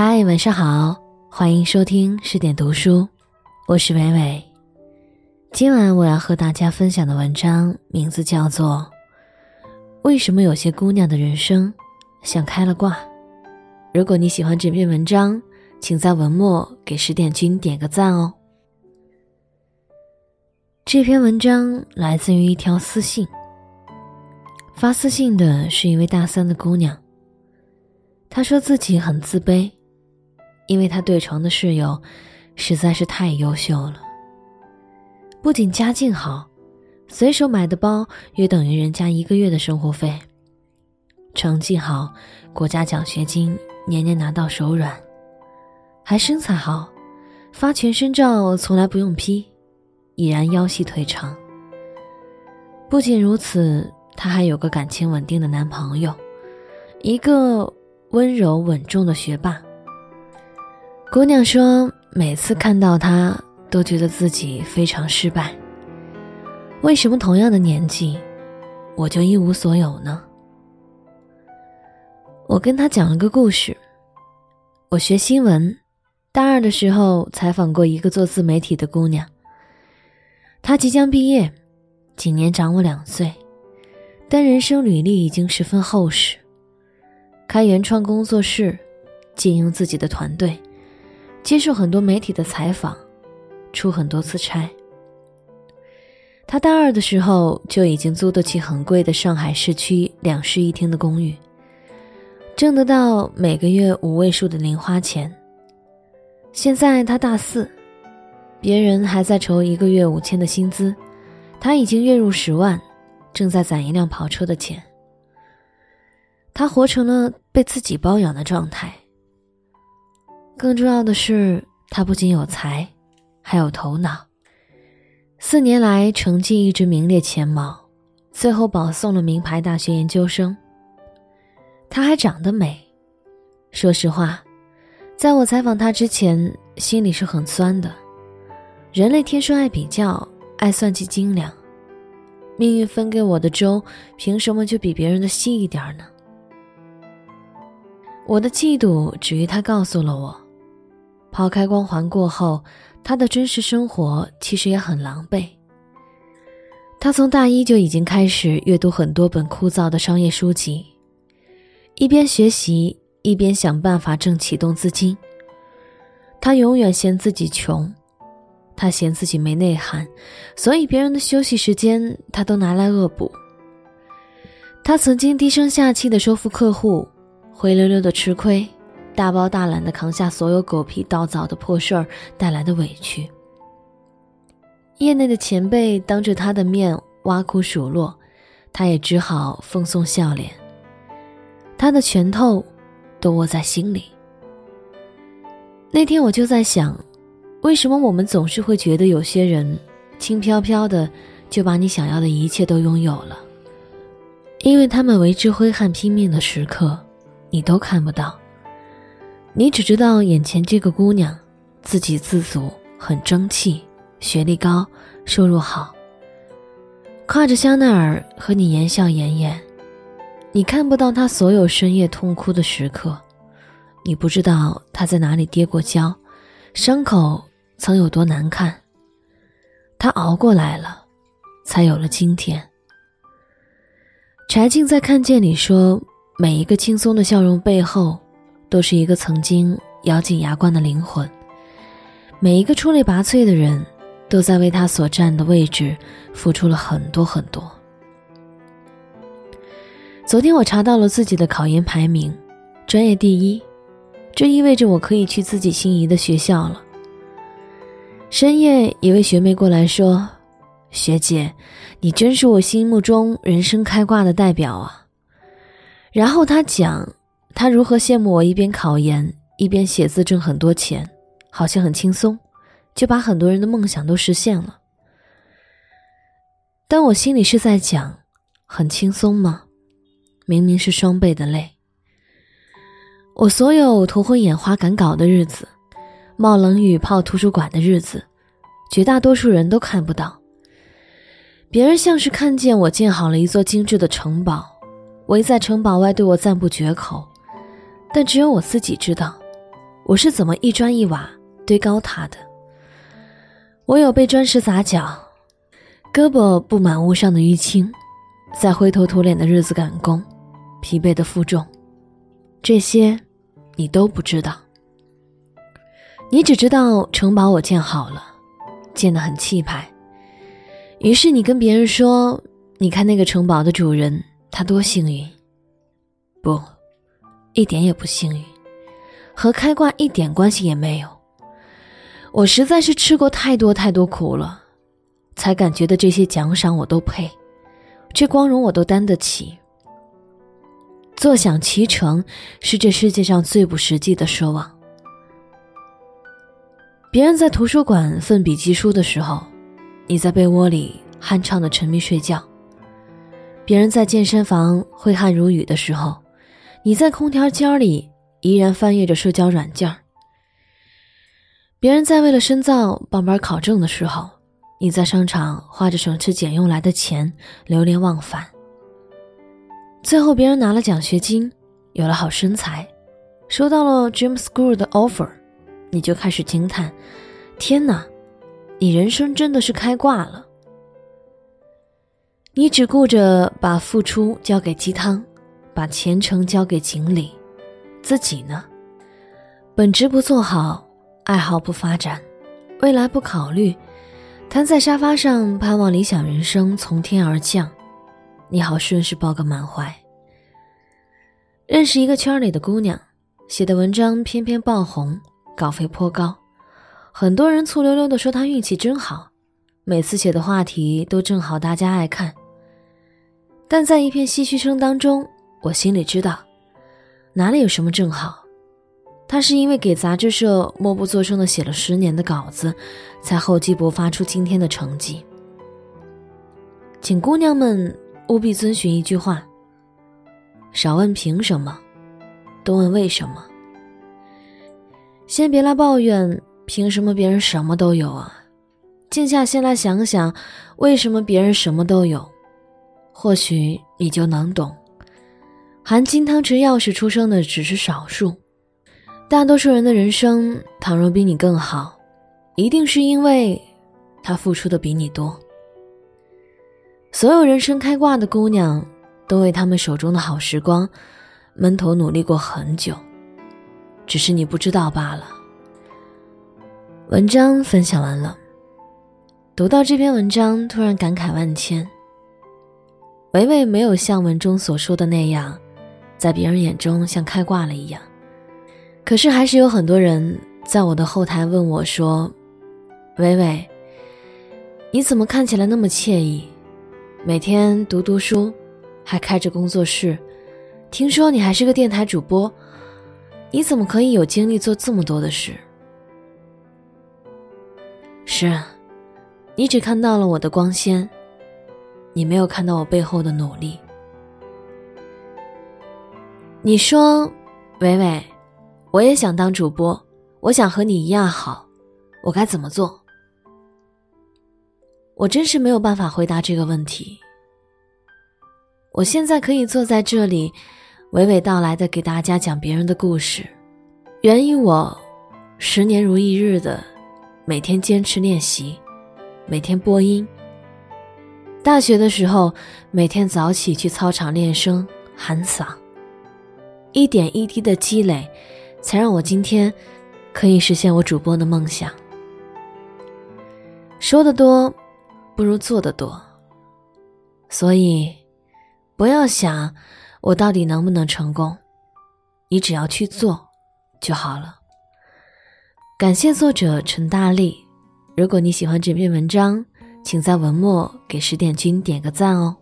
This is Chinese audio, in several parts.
嗨，晚上好，欢迎收听十点读书，我是伟伟。今晚我要和大家分享的文章名字叫做《为什么有些姑娘的人生像开了挂》。如果你喜欢这篇文章，请在文末给十点君点个赞哦。这篇文章来自于一条私信，发私信的是一位大三的姑娘。她说自己很自卑。因为他对床的室友实在是太优秀了，不仅家境好，随手买的包约等于人家一个月的生活费；成绩好，国家奖学金年年拿到手软；还身材好，发全身照从来不用 P，已然腰细腿长。不仅如此，她还有个感情稳定的男朋友，一个温柔稳重的学霸。姑娘说：“每次看到他，都觉得自己非常失败。为什么同样的年纪，我就一无所有呢？”我跟他讲了个故事。我学新闻，大二的时候采访过一个做自媒体的姑娘。她即将毕业，今年长我两岁，但人生履历已经十分厚实，开原创工作室，经营自己的团队。接受很多媒体的采访，出很多次差。他大二的时候就已经租得起很贵的上海市区两室一厅的公寓，挣得到每个月五位数的零花钱。现在他大四，别人还在筹一个月五千的薪资，他已经月入十万，正在攒一辆跑车的钱。他活成了被自己包养的状态。更重要的是，他不仅有才，还有头脑。四年来成绩一直名列前茅，最后保送了名牌大学研究生。他还长得美。说实话，在我采访他之前，心里是很酸的。人类天生爱比较，爱算计斤两。命运分给我的粥，凭什么就比别人的细一点呢？我的嫉妒止于他告诉了我。抛开光环过后，他的真实生活其实也很狼狈。他从大一就已经开始阅读很多本枯燥的商业书籍，一边学习一边想办法挣启动资金。他永远嫌自己穷，他嫌自己没内涵，所以别人的休息时间他都拿来恶补。他曾经低声下气的说服客户，灰溜溜的吃亏。大包大揽的扛下所有狗皮倒枣的破事儿带来的委屈，业内的前辈当着他的面挖苦数落，他也只好奉送笑脸。他的拳头都握在心里。那天我就在想，为什么我们总是会觉得有些人轻飘飘的就把你想要的一切都拥有了？因为他们为之挥汗拼命的时刻，你都看不到。你只知道眼前这个姑娘，自给自足，很争气，学历高，收入好，挎着香奈儿和你言笑晏晏。你看不到她所有深夜痛哭的时刻，你不知道她在哪里跌过跤，伤口曾有多难看。她熬过来了，才有了今天。柴静在《看见》里说：“每一个轻松的笑容背后。”都是一个曾经咬紧牙关的灵魂。每一个出类拔萃的人，都在为他所站的位置付出了很多很多。昨天我查到了自己的考研排名，专业第一，这意味着我可以去自己心仪的学校了。深夜，一位学妹过来说：“学姐，你真是我心目中人生开挂的代表啊。”然后她讲。他如何羡慕我一边考研一边写字挣很多钱，好像很轻松，就把很多人的梦想都实现了。但我心里是在讲，很轻松吗？明明是双倍的累。我所有头昏眼花赶稿的日子，冒冷雨泡图书馆的日子，绝大多数人都看不到。别人像是看见我建好了一座精致的城堡，围在城堡外对我赞不绝口。但只有我自己知道，我是怎么一砖一瓦堆高它的。我有被砖石砸脚，胳膊布满屋上的淤青，在灰头土脸的日子赶工，疲惫的负重，这些你都不知道。你只知道城堡我建好了，建得很气派。于是你跟别人说：“你看那个城堡的主人，他多幸运。”不，一点也不幸运，和开挂一点关系也没有。我实在是吃过太多太多苦了，才感觉的这些奖赏我都配，这光荣我都担得起。坐享其成是这世界上最不实际的奢望。别人在图书馆奋笔疾书的时候。你在被窝里酣畅的沉迷睡觉，别人在健身房挥汗如雨的时候，你在空调间里依然翻阅着社交软件别人在为了深造报班考证的时候，你在商场花着省吃俭用来的钱流连忘返。最后，别人拿了奖学金，有了好身材，收到了 Dream School 的 offer，你就开始惊叹：天哪！你人生真的是开挂了。你只顾着把付出交给鸡汤，把前程交给锦鲤，自己呢？本职不做好，爱好不发展，未来不考虑，瘫在沙发上盼望理想人生从天而降，你好顺势抱个满怀。认识一个圈里的姑娘，写的文章偏偏爆红，稿费颇高。很多人醋溜溜的说他运气真好，每次写的话题都正好大家爱看。但在一片唏嘘声当中，我心里知道，哪里有什么正好，他是因为给杂志社默不作声的写了十年的稿子，才厚积薄发出今天的成绩。请姑娘们务必遵循一句话：少问凭什么，多问为什么。先别来抱怨。凭什么别人什么都有啊？静下心来想想，为什么别人什么都有？或许你就能懂。含金汤匙钥匙出生的只是少数，大多数人的人生，倘若比你更好，一定是因为他付出的比你多。所有人生开挂的姑娘，都为他们手中的好时光闷头努力过很久，只是你不知道罢了。文章分享完了，读到这篇文章，突然感慨万千。维维没有像文中所说的那样，在别人眼中像开挂了一样，可是还是有很多人在我的后台问我说：“维维，你怎么看起来那么惬意？每天读读书，还开着工作室，听说你还是个电台主播，你怎么可以有精力做这么多的事？”是啊，你只看到了我的光鲜，你没有看到我背后的努力。你说，伟伟，我也想当主播，我想和你一样好，我该怎么做？我真是没有办法回答这个问题。我现在可以坐在这里，娓娓道来的给大家讲别人的故事，源于我十年如一日的。每天坚持练习，每天播音。大学的时候，每天早起去操场练声喊嗓，一点一滴的积累，才让我今天可以实现我主播的梦想。说的多，不如做的多。所以，不要想我到底能不能成功，你只要去做就好了。感谢作者陈大力。如果你喜欢这篇文章，请在文末给十点君点个赞哦。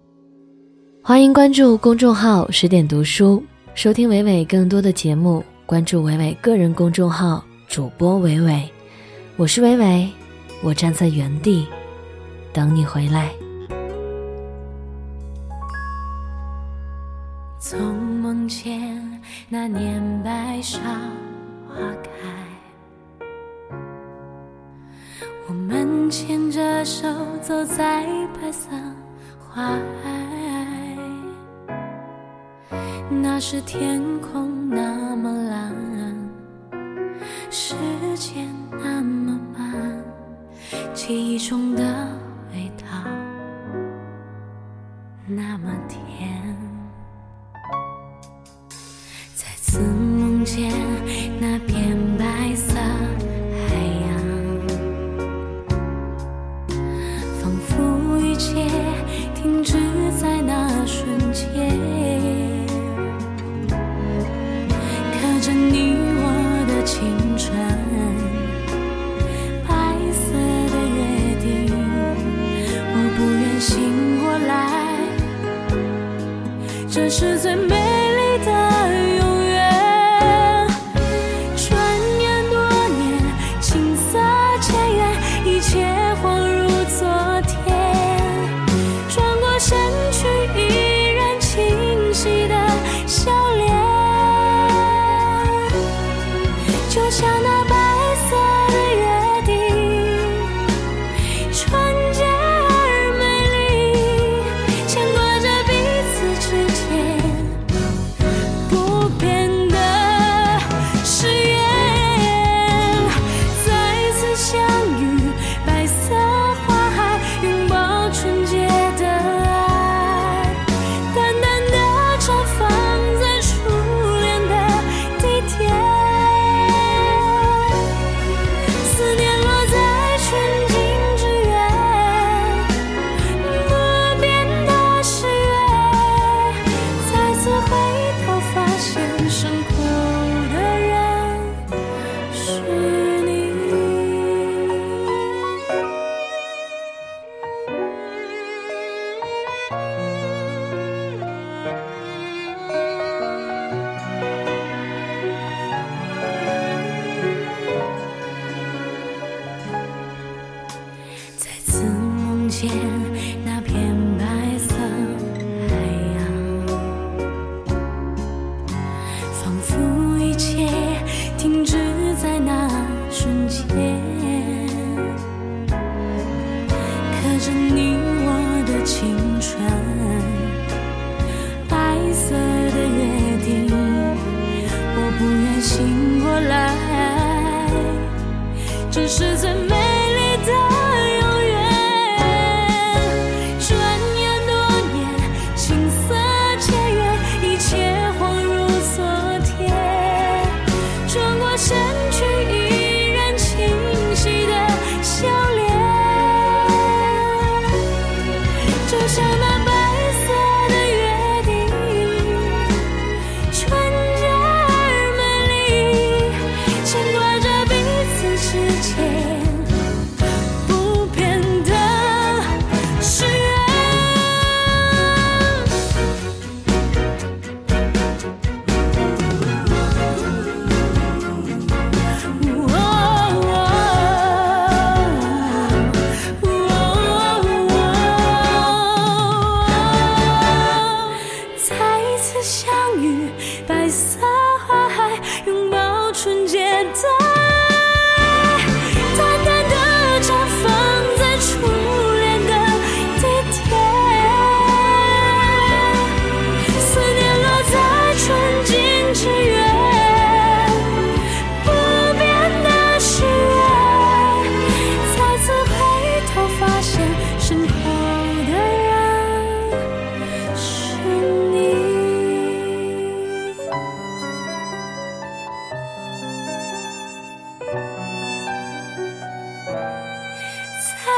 欢迎关注公众号“十点读书”，收听伟伟更多的节目。关注伟伟个人公众号主播伟伟，我是伟伟，我站在原地等你回来。从梦见那年白芍花开。我们牵着手走在白色花海，那时天空那么蓝时间那么慢记忆中的味道那么甜。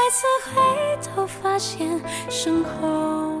再次回头，发现身后。